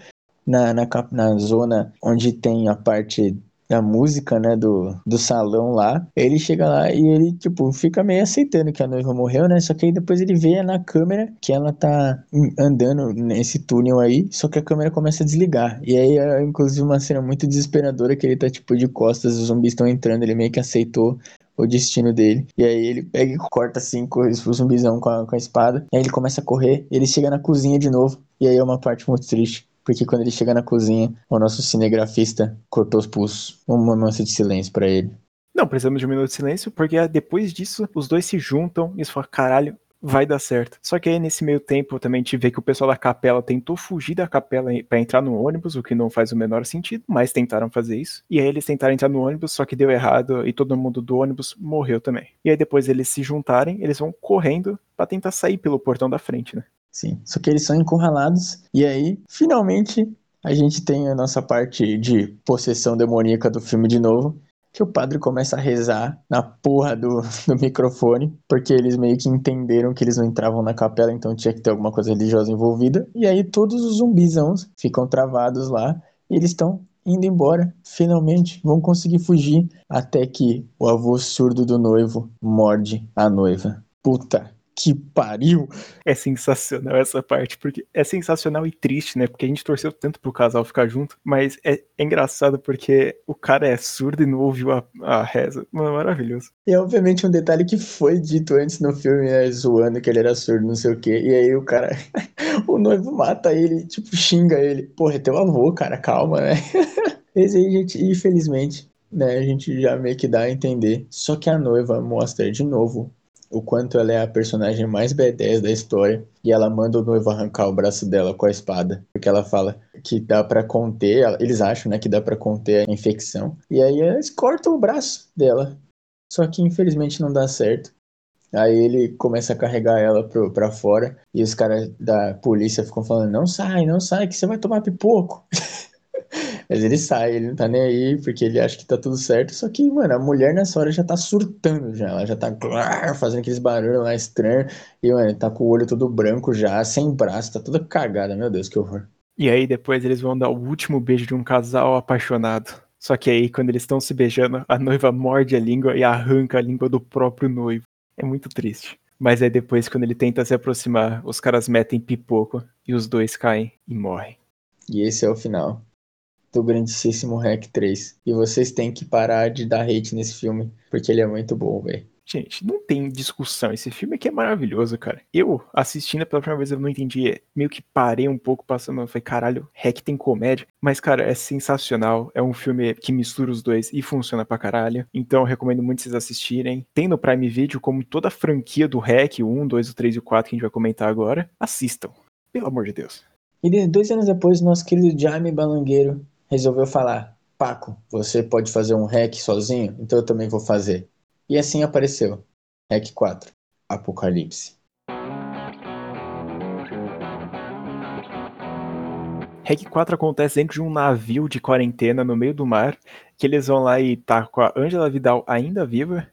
na, na, na zona onde tem a parte da música, né, do, do salão lá, ele chega lá e ele, tipo, fica meio aceitando que a noiva morreu, né, só que aí depois ele vê na câmera que ela tá andando nesse túnel aí, só que a câmera começa a desligar, e aí é inclusive uma cena muito desesperadora que ele tá, tipo, de costas, os zumbis estão entrando, ele meio que aceitou o destino dele. E aí ele pega e corta assim o zumbizão com a, com a espada. E aí ele começa a correr. Ele chega na cozinha de novo. E aí é uma parte muito triste porque quando ele chega na cozinha, o nosso cinegrafista cortou os pulsos. Um momento de silêncio para ele. Não, precisamos de um minuto de silêncio, porque depois disso, os dois se juntam e falam, caralho, vai dar certo. Só que aí nesse meio tempo também te vê que o pessoal da capela tentou fugir da capela para entrar no ônibus, o que não faz o menor sentido, mas tentaram fazer isso. E aí eles tentaram entrar no ônibus, só que deu errado e todo mundo do ônibus morreu também. E aí depois eles se juntarem, eles vão correndo para tentar sair pelo portão da frente, né? Sim, só que eles são encurralados e aí, finalmente, a gente tem a nossa parte de possessão demoníaca do filme de novo, que o padre começa a rezar na porra do, do microfone, porque eles meio que entenderam que eles não entravam na capela, então tinha que ter alguma coisa religiosa envolvida. E aí todos os zumbizãos ficam travados lá e eles estão indo embora. Finalmente vão conseguir fugir até que o avô surdo do noivo morde a noiva. Puta que pariu! É sensacional essa parte, porque é sensacional e triste, né? Porque a gente torceu tanto pro casal ficar junto, mas é, é engraçado porque o cara é surdo e não ouviu a, a reza. Mano, maravilhoso. E obviamente um detalhe que foi dito antes no filme, né? Zoando que ele era surdo, não sei o quê. E aí o cara, o noivo mata ele, tipo, xinga ele. Porra, é teu avô, cara, calma, né? Esse aí, gente, infelizmente, né, a gente já meio que dá a entender. Só que a noiva mostra de novo o quanto ela é a personagem mais B10 da história e ela manda o noivo arrancar o braço dela com a espada, porque ela fala que dá para conter, eles acham, né, que dá para conter a infecção. E aí eles cortam o braço dela. Só que infelizmente não dá certo. Aí ele começa a carregar ela pro, pra fora e os caras da polícia ficam falando: não sai, não sai, que você vai tomar pipoco. Mas ele sai, ele não tá nem aí, porque ele acha que tá tudo certo. Só que, mano, a mulher nessa hora já tá surtando já. Ela já tá fazendo aqueles barulhos lá estranhos. E, mano, tá com o olho todo branco já, sem braço, tá toda cagada. Meu Deus, que horror. E aí depois eles vão dar o último beijo de um casal apaixonado. Só que aí, quando eles estão se beijando, a noiva morde a língua e arranca a língua do próprio noivo. É muito triste. Mas aí depois, quando ele tenta se aproximar, os caras metem pipoco e os dois caem e morrem. E esse é o final do grandíssimo Hack 3. E vocês têm que parar de dar hate nesse filme, porque ele é muito bom, velho. Gente, não tem discussão. Esse filme aqui é maravilhoso, cara. Eu, assistindo pela primeira vez, eu não entendi. Meio que parei um pouco passando. Eu falei, caralho, Hack tem comédia. Mas, cara, é sensacional. É um filme que mistura os dois e funciona pra caralho. Então, eu recomendo muito vocês assistirem. Tem no Prime Video, como toda a franquia do Hack, o 1, 2, o 3 e o 4 que a gente vai comentar agora. Assistam. Pelo amor de Deus. E dois anos depois, nosso querido Jaime Balangueiro resolveu falar: Paco, você pode fazer um hack sozinho? Então eu também vou fazer. E assim apareceu. Hack 4 Apocalipse. Hack 4 acontece dentro de um navio de quarentena no meio do mar, que eles vão lá e tá com a Angela Vidal ainda viva,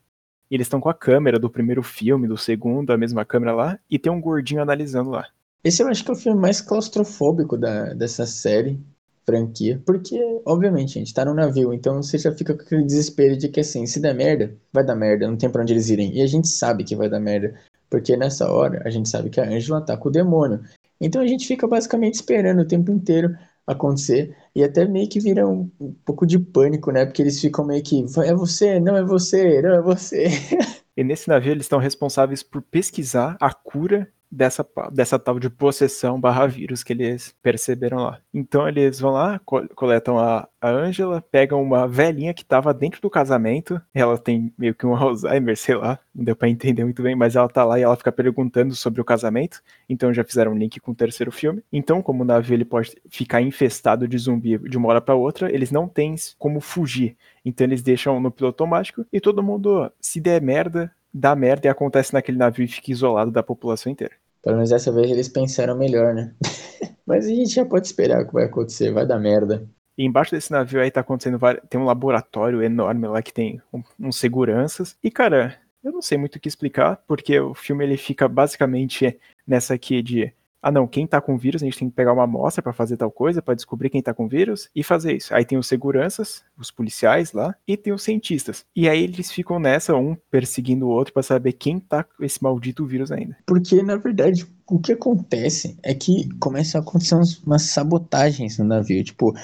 e eles estão com a câmera do primeiro filme, do segundo, a mesma câmera lá, e tem um gordinho analisando lá. Esse eu acho que é o filme mais claustrofóbico da, dessa série franquia, porque, obviamente, a gente tá no navio, então você já fica com aquele desespero de que, assim, se der merda, vai dar merda, não tem pra onde eles irem. E a gente sabe que vai dar merda, porque nessa hora a gente sabe que a Angela tá com o demônio. Então a gente fica basicamente esperando o tempo inteiro acontecer e até meio que vira um, um pouco de pânico, né? Porque eles ficam meio que, é você, não é você, não é você. E nesse navio eles estão responsáveis por pesquisar a cura dessa, dessa tal de possessão barra vírus que eles perceberam lá. Então eles vão lá, coletam a, a Angela, pegam uma velhinha que tava dentro do casamento, ela tem meio que um Alzheimer, sei lá, não deu pra entender muito bem, mas ela tá lá e ela fica perguntando sobre o casamento, então já fizeram um link com o terceiro filme. Então, como o navio ele pode ficar infestado de zumbi de uma hora para outra, eles não têm como fugir, então eles deixam no piloto automático e todo mundo, se der merda, dá merda e acontece naquele navio e fica isolado da população inteira. Pelo menos dessa vez eles pensaram melhor, né? Mas a gente já pode esperar o que vai acontecer, vai dar merda. E embaixo desse navio aí tá acontecendo, tem um laboratório enorme lá que tem uns um, um seguranças. E cara, eu não sei muito o que explicar, porque o filme ele fica basicamente nessa aqui de ah não, quem tá com vírus, a gente tem que pegar uma amostra para fazer tal coisa, para descobrir quem tá com vírus e fazer isso. Aí tem os seguranças, os policiais lá, e tem os cientistas. E aí eles ficam nessa, um perseguindo o outro para saber quem tá com esse maldito vírus ainda. Porque, na verdade, o que acontece é que começam a acontecer umas sabotagens no navio. Tipo,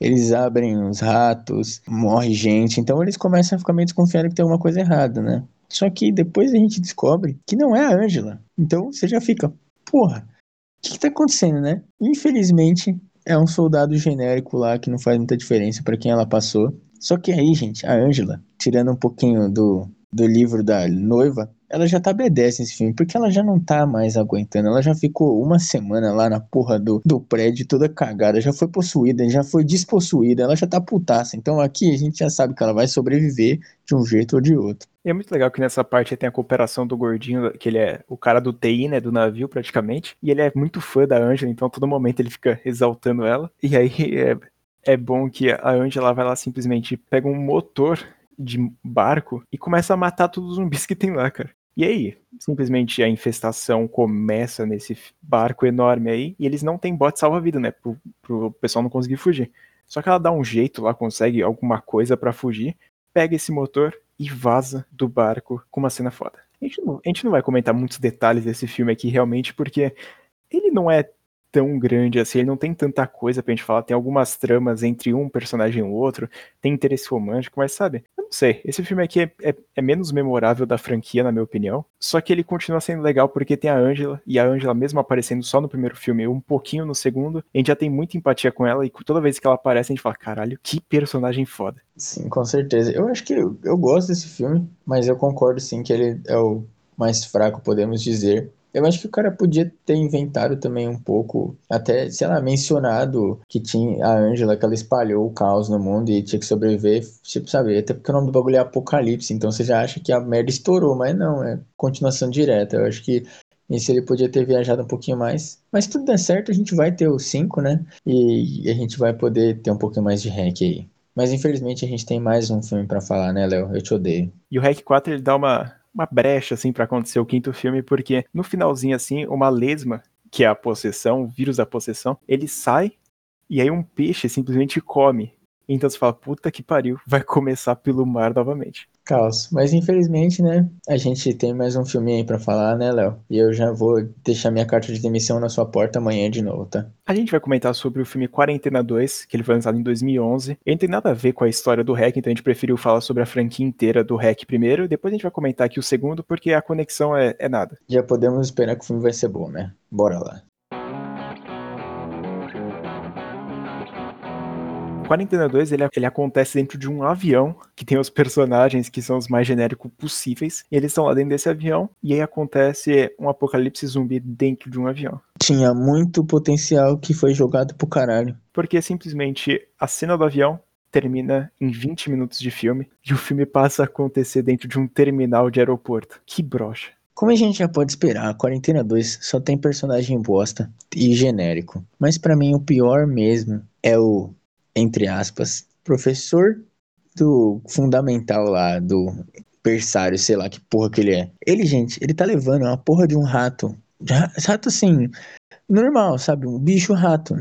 eles abrem os ratos, morre gente, então eles começam a ficar meio desconfiados que tem alguma coisa errada, né? Só que depois a gente descobre que não é a Angela. Então você já fica, porra, que, que tá acontecendo, né? Infelizmente, é um soldado genérico lá que não faz muita diferença para quem ela passou. Só que aí, gente, a Angela, tirando um pouquinho do, do livro da noiva, ela já tá B10 nesse filme, porque ela já não tá mais aguentando. Ela já ficou uma semana lá na porra do, do prédio, toda cagada, já foi possuída, já foi despossuída, ela já tá putaça. Então aqui a gente já sabe que ela vai sobreviver de um jeito ou de outro. E é muito legal que nessa parte tem a cooperação do gordinho, que ele é o cara do TI, né, do navio praticamente, e ele é muito fã da Angela, então todo momento ele fica exaltando ela. E aí é, é bom que a Angela vai lá simplesmente pega um motor de barco e começa a matar todos os zumbis que tem lá, cara. E aí, simplesmente a infestação começa nesse barco enorme aí, e eles não têm bote salva-vida, né? Pro, pro pessoal não conseguir fugir. Só que ela dá um jeito lá, consegue alguma coisa para fugir, pega esse motor e vaza do barco com uma cena foda. A gente, não, a gente não vai comentar muitos detalhes desse filme aqui realmente, porque ele não é tão grande assim, ele não tem tanta coisa pra gente falar, tem algumas tramas entre um personagem e o outro, tem interesse romântico, mas sabe, eu não sei, esse filme aqui é, é, é, menos memorável da franquia, na minha opinião, só que ele continua sendo legal porque tem a Angela, e a Angela mesmo aparecendo só no primeiro filme, um pouquinho no segundo, a gente já tem muita empatia com ela, e toda vez que ela aparece a gente fala, caralho, que personagem foda. Sim, com certeza. Eu acho que eu, eu gosto desse filme, mas eu concordo sim que ele é o mais fraco, podemos dizer. Eu acho que o cara podia ter inventado também um pouco, até, sei lá, mencionado que tinha a Angela, que ela espalhou o caos no mundo e tinha que sobreviver, tipo, sabe? Até porque o nome do bagulho é Apocalipse, então você já acha que a merda estourou, mas não, é continuação direta. Eu acho que isso ele podia ter viajado um pouquinho mais. Mas tudo der certo, a gente vai ter o 5, né? E a gente vai poder ter um pouquinho mais de hack aí. Mas infelizmente a gente tem mais um filme para falar, né, Léo? Eu te odeio. E o Hack 4 ele dá uma uma brecha, assim, para acontecer o quinto filme, porque no finalzinho, assim, uma lesma, que é a possessão, o vírus da possessão, ele sai e aí um peixe simplesmente come Então você fala, puta que pariu, vai começar pelo mar novamente. Caos. Mas infelizmente, né, a gente tem mais um filme aí pra falar, né, Léo? E eu já vou deixar minha carta de demissão na sua porta amanhã de novo, tá? A gente vai comentar sobre o filme Quarentena 2, que ele foi lançado em 2011. Ele não tem nada a ver com a história do REC, então a gente preferiu falar sobre a franquia inteira do REC primeiro, depois a gente vai comentar aqui o segundo, porque a conexão é, é nada. Já podemos esperar que o filme vai ser bom, né? Bora lá. Quarentena 2 ele, ele acontece dentro de um avião que tem os personagens que são os mais genéricos possíveis. E eles estão lá dentro desse avião e aí acontece um apocalipse zumbi dentro de um avião. Tinha muito potencial que foi jogado pro caralho. Porque simplesmente a cena do avião termina em 20 minutos de filme e o filme passa a acontecer dentro de um terminal de aeroporto. Que brocha. Como a gente já pode esperar, a Quarentena 2 só tem personagem bosta e genérico. Mas para mim o pior mesmo é o entre aspas, professor do fundamental lá, do berçário, sei lá que porra que ele é. Ele, gente, ele tá levando uma porra de um rato. Rato assim, normal, sabe? Um bicho rato.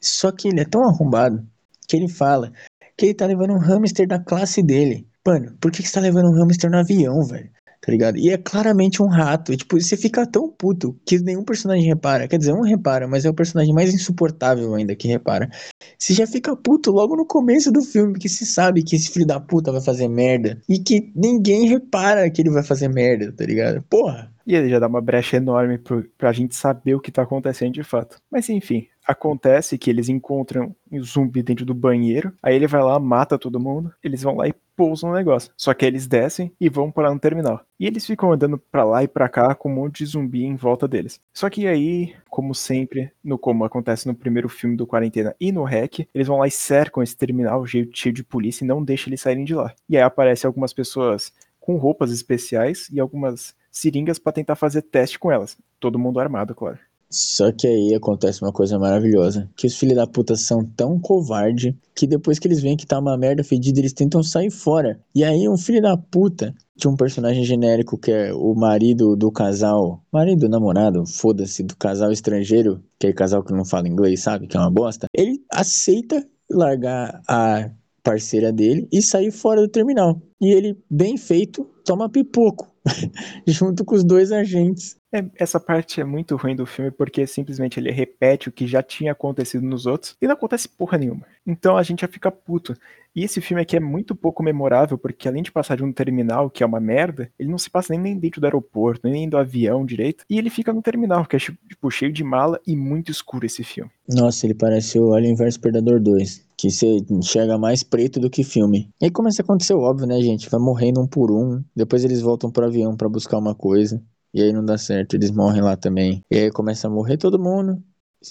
Só que ele é tão arrombado que ele fala que ele tá levando um hamster da classe dele. Mano, por que, que você tá levando um hamster no avião, velho? Tá ligado? E é claramente um rato. E, tipo, você fica tão puto que nenhum personagem repara. Quer dizer, um repara, mas é o personagem mais insuportável ainda que repara. Você já fica puto logo no começo do filme, porque você sabe que esse filho da puta vai fazer merda. E que ninguém repara que ele vai fazer merda, tá ligado? Porra. E ele já dá uma brecha enorme pro, pra gente saber o que tá acontecendo de fato. Mas enfim, acontece que eles encontram um zumbi dentro do banheiro, aí ele vai lá, mata todo mundo, eles vão lá e pousam no negócio. Só que eles descem e vão para no terminal. E eles ficam andando para lá e para cá com um monte de zumbi em volta deles. Só que aí, como sempre, no como acontece no primeiro filme do Quarentena e no REC, eles vão lá e cercam esse terminal cheio de polícia e não deixam eles saírem de lá. E aí aparecem algumas pessoas com roupas especiais e algumas seringas para tentar fazer teste com elas. Todo mundo armado, claro. Só que aí acontece uma coisa maravilhosa, que os filhos da puta são tão covarde que depois que eles veem que tá uma merda fedida, eles tentam sair fora. E aí um filho da puta, de um personagem genérico que é o marido do casal, marido, namorado, foda-se, do casal estrangeiro, que é casal que não fala inglês, sabe, que é uma bosta, ele aceita largar a parceira dele e sair fora do terminal. E ele, bem feito, toma pipoco junto com os dois agentes. É, essa parte é muito ruim do filme porque simplesmente ele repete o que já tinha acontecido nos outros e não acontece porra nenhuma. Então a gente já fica puto. E esse filme aqui é muito pouco memorável porque além de passar de um terminal, que é uma merda, ele não se passa nem, nem dentro do aeroporto, nem do avião direito, e ele fica no terminal, que é tipo, cheio de mala e muito escuro esse filme. Nossa, ele parece o Alien vs Predador 2 que você enxerga mais preto do que filme. E aí começa a acontecer óbvio, né, gente? Vai morrendo um por um, depois eles voltam pro avião para buscar uma coisa, e aí não dá certo, eles morrem lá também. E aí começa a morrer todo mundo,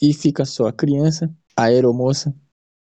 e fica só a criança, a aeromoça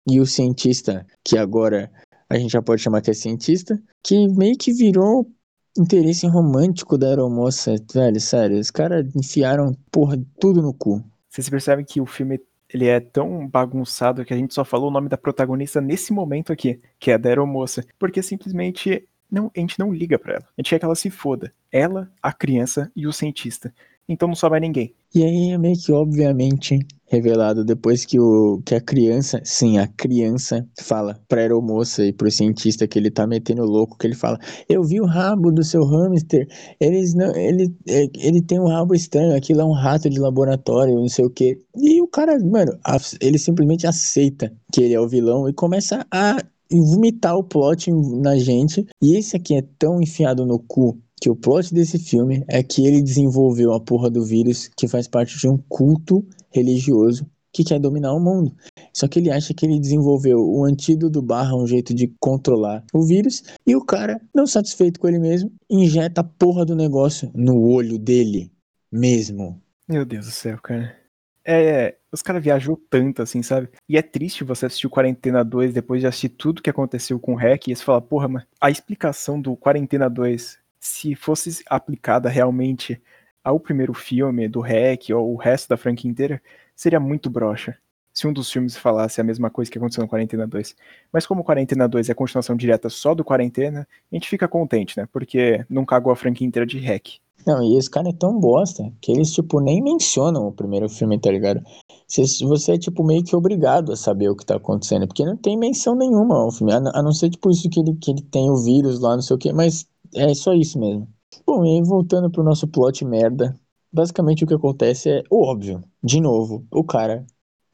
e o cientista, que agora a gente já pode chamar que é cientista, que meio que virou interesse romântico da aeromoça, velho, sério, os caras enfiaram, porra, tudo no cu. Vocês percebem que o filme ele é tão bagunçado que a gente só falou o nome da protagonista nesse momento aqui, que é a da aeromoça, porque simplesmente não, a gente não liga para ela. A gente quer que ela se foda. Ela, a criança e o cientista. Então não sobra ninguém. E aí é meio que obviamente revelado depois que, o, que a criança, sim, a criança fala pra aeromoça e pro cientista que ele tá metendo louco, que ele fala, eu vi o rabo do seu hamster, eles não, ele, é, ele tem um rabo estranho, aquilo é um rato de laboratório, não sei o que. E o cara, mano, ele simplesmente aceita que ele é o vilão e começa a vomitar o plot na gente. E esse aqui é tão enfiado no cu que o plot desse filme é que ele desenvolveu a porra do vírus que faz parte de um culto religioso que quer dominar o mundo. Só que ele acha que ele desenvolveu o antídoto barra um jeito de controlar o vírus e o cara, não satisfeito com ele mesmo, injeta a porra do negócio no olho dele mesmo. Meu Deus do céu, cara. É, os caras viajou tanto, assim, sabe? E é triste você assistir o Quarentena 2 depois de assistir tudo que aconteceu com o Hack e você fala, porra, mas a explicação do Quarentena 2 se fosse aplicada realmente ao primeiro filme do REC ou o resto da franquia inteira, seria muito broxa. Se um dos filmes falasse a mesma coisa que aconteceu no Quarentena 2. Mas como Quarentena 2 é a continuação direta só do Quarentena, a gente fica contente, né? Porque não cagou a franquia inteira de REC. Não, e esse cara é tão bosta que eles, tipo, nem mencionam o primeiro filme, tá ligado? Você, é, tipo, meio que obrigado a saber o que tá acontecendo, porque não tem menção nenhuma ao filme, a, não ser, tipo, isso que ele, que ele tem o vírus lá, não sei o que, mas é só isso mesmo. Bom, e aí voltando pro nosso plot merda, basicamente o que acontece é o óbvio. De novo, o cara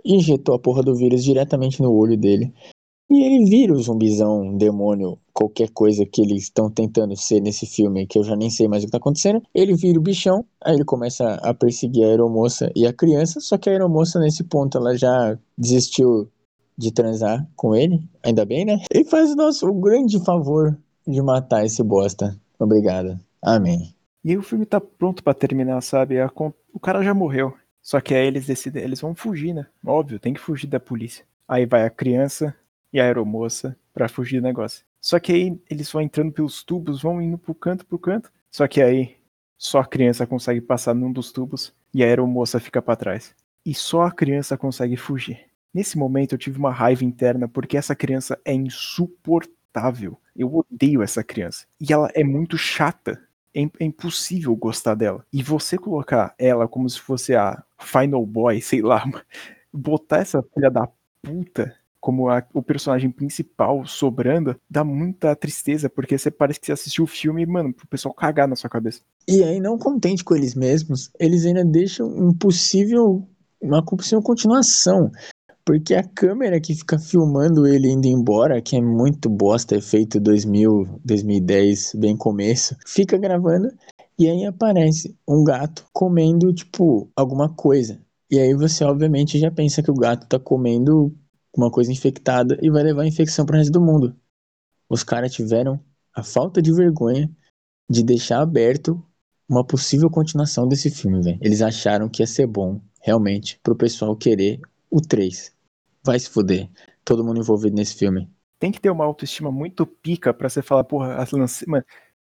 injetou a porra do vírus diretamente no olho dele. E ele vira o zumbizão, um demônio, qualquer coisa que eles estão tentando ser nesse filme, que eu já nem sei mais o que tá acontecendo. Ele vira o bichão, aí ele começa a perseguir a aeromoça e a criança, só que a aeromoça nesse ponto ela já desistiu de transar com ele, ainda bem, né? Ele faz o nosso grande favor de matar esse bosta. Obrigado. Amém. E aí o filme tá pronto para terminar, sabe? O cara já morreu. Só que aí eles decidem, eles vão fugir, né? Óbvio, tem que fugir da polícia. Aí vai a criança e a aeromoça para fugir do negócio. Só que aí eles vão entrando pelos tubos, vão indo pro canto, pro canto. Só que aí só a criança consegue passar num dos tubos e a aeromoça fica para trás. E só a criança consegue fugir. Nesse momento eu tive uma raiva interna porque essa criança é insuportável. Eu odeio essa criança. E ela é muito chata é, é, impossível gostar dela. E você colocar ela como se fosse a Final Boy, sei lá, botar essa filha da puta como a, o personagem principal sobrando, dá muita tristeza, porque você parece que você assistiu o filme, mano, pro pessoal cagar na sua cabeça. E aí, não contente com eles mesmos, eles ainda deixam um possível, uma possível continuação. Porque a câmera que fica filmando ele indo embora, que é muito bosta, efeito 2000, 2010, bem começo, fica gravando e aí aparece um gato comendo, tipo, alguma coisa. E aí você, obviamente, já pensa que o gato tá comendo uma coisa infectada e vai levar a infecção pro resto do mundo. Os caras tiveram a falta de vergonha de deixar aberto uma possível continuação desse filme, velho. Eles acharam que ia ser bom, realmente, pro pessoal querer o 3. Vai se fuder. Todo mundo envolvido nesse filme. Tem que ter uma autoestima muito pica pra você falar, porra, lance... Mano,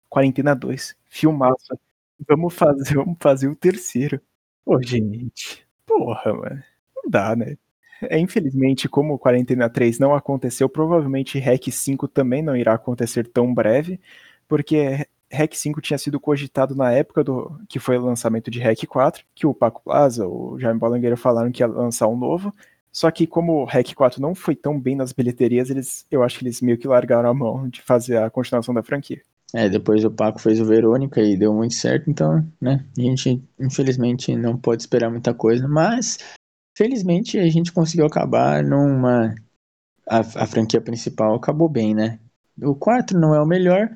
Quarentena 2, filmaço. Vamos fazer, vamos fazer o terceiro. Pô, gente. Porra, mano. Não dá, né? É, infelizmente, como o Quarentena 3 não aconteceu, provavelmente REC 5 também não irá acontecer tão breve, porque REC 5 tinha sido cogitado na época do que foi o lançamento de REC 4, que o Paco Plaza, o Jaime Bolangueira falaram que ia lançar um novo, só que como o REC 4 não foi tão bem nas bilheterias, eles, eu acho que eles meio que largaram a mão de fazer a continuação da franquia. É, depois o Paco fez o Verônica e deu muito certo, então, né, a gente infelizmente não pode esperar muita coisa, mas felizmente a gente conseguiu acabar numa... A, a franquia principal acabou bem, né? O 4 não é o melhor,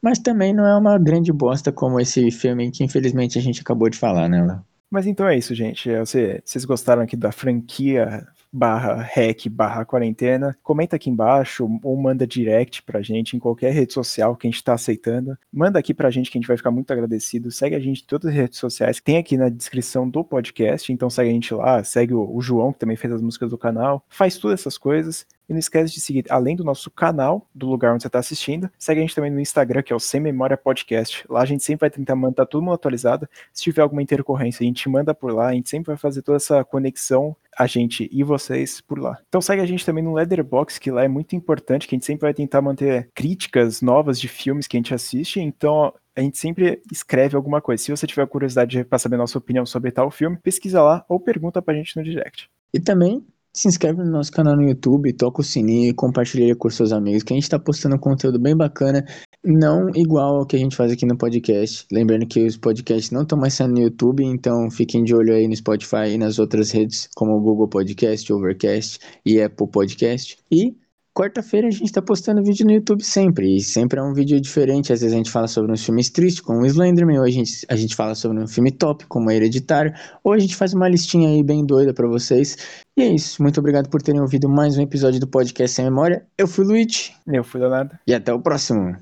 mas também não é uma grande bosta como esse filme que infelizmente a gente acabou de falar, né, Léo? Mas então é isso, gente. Vocês gostaram aqui da franquia barra barra quarentena. Comenta aqui embaixo ou manda direct pra gente em qualquer rede social que a gente tá aceitando. Manda aqui pra gente que a gente vai ficar muito agradecido. Segue a gente em todas as redes sociais. Tem aqui na descrição do podcast, então segue a gente lá. Segue o João, que também fez as músicas do canal. Faz todas essas coisas. E não esquece de seguir, além do nosso canal, do lugar onde você está assistindo, segue a gente também no Instagram, que é o Sem Memória Podcast. Lá a gente sempre vai tentar manter tudo mundo atualizado. Se tiver alguma intercorrência, a gente manda por lá. A gente sempre vai fazer toda essa conexão, a gente e vocês, por lá. Então segue a gente também no Leatherbox, que lá é muito importante, que a gente sempre vai tentar manter críticas novas de filmes que a gente assiste. Então a gente sempre escreve alguma coisa. Se você tiver curiosidade para saber nossa opinião sobre tal filme, pesquisa lá ou pergunta pra gente no direct. E também se inscreve no nosso canal no YouTube, toca o sininho e compartilha com seus amigos, que a gente está postando conteúdo bem bacana, não igual ao que a gente faz aqui no podcast. Lembrando que os podcasts não estão mais saindo no YouTube, então fiquem de olho aí no Spotify e nas outras redes, como o Google Podcast, Overcast e Apple Podcast. E Quarta-feira a gente tá postando vídeo no YouTube sempre, e sempre é um vídeo diferente. Às vezes a gente fala sobre uns filmes tristes, como o Slenderman, ou a gente, a gente fala sobre um filme top, como Hereditário, ou a gente faz uma listinha aí bem doida para vocês. E é isso. Muito obrigado por terem ouvido mais um episódio do Podcast Sem Memória. Eu fui o Luigi. Eu fui o Leonardo. E até o próximo.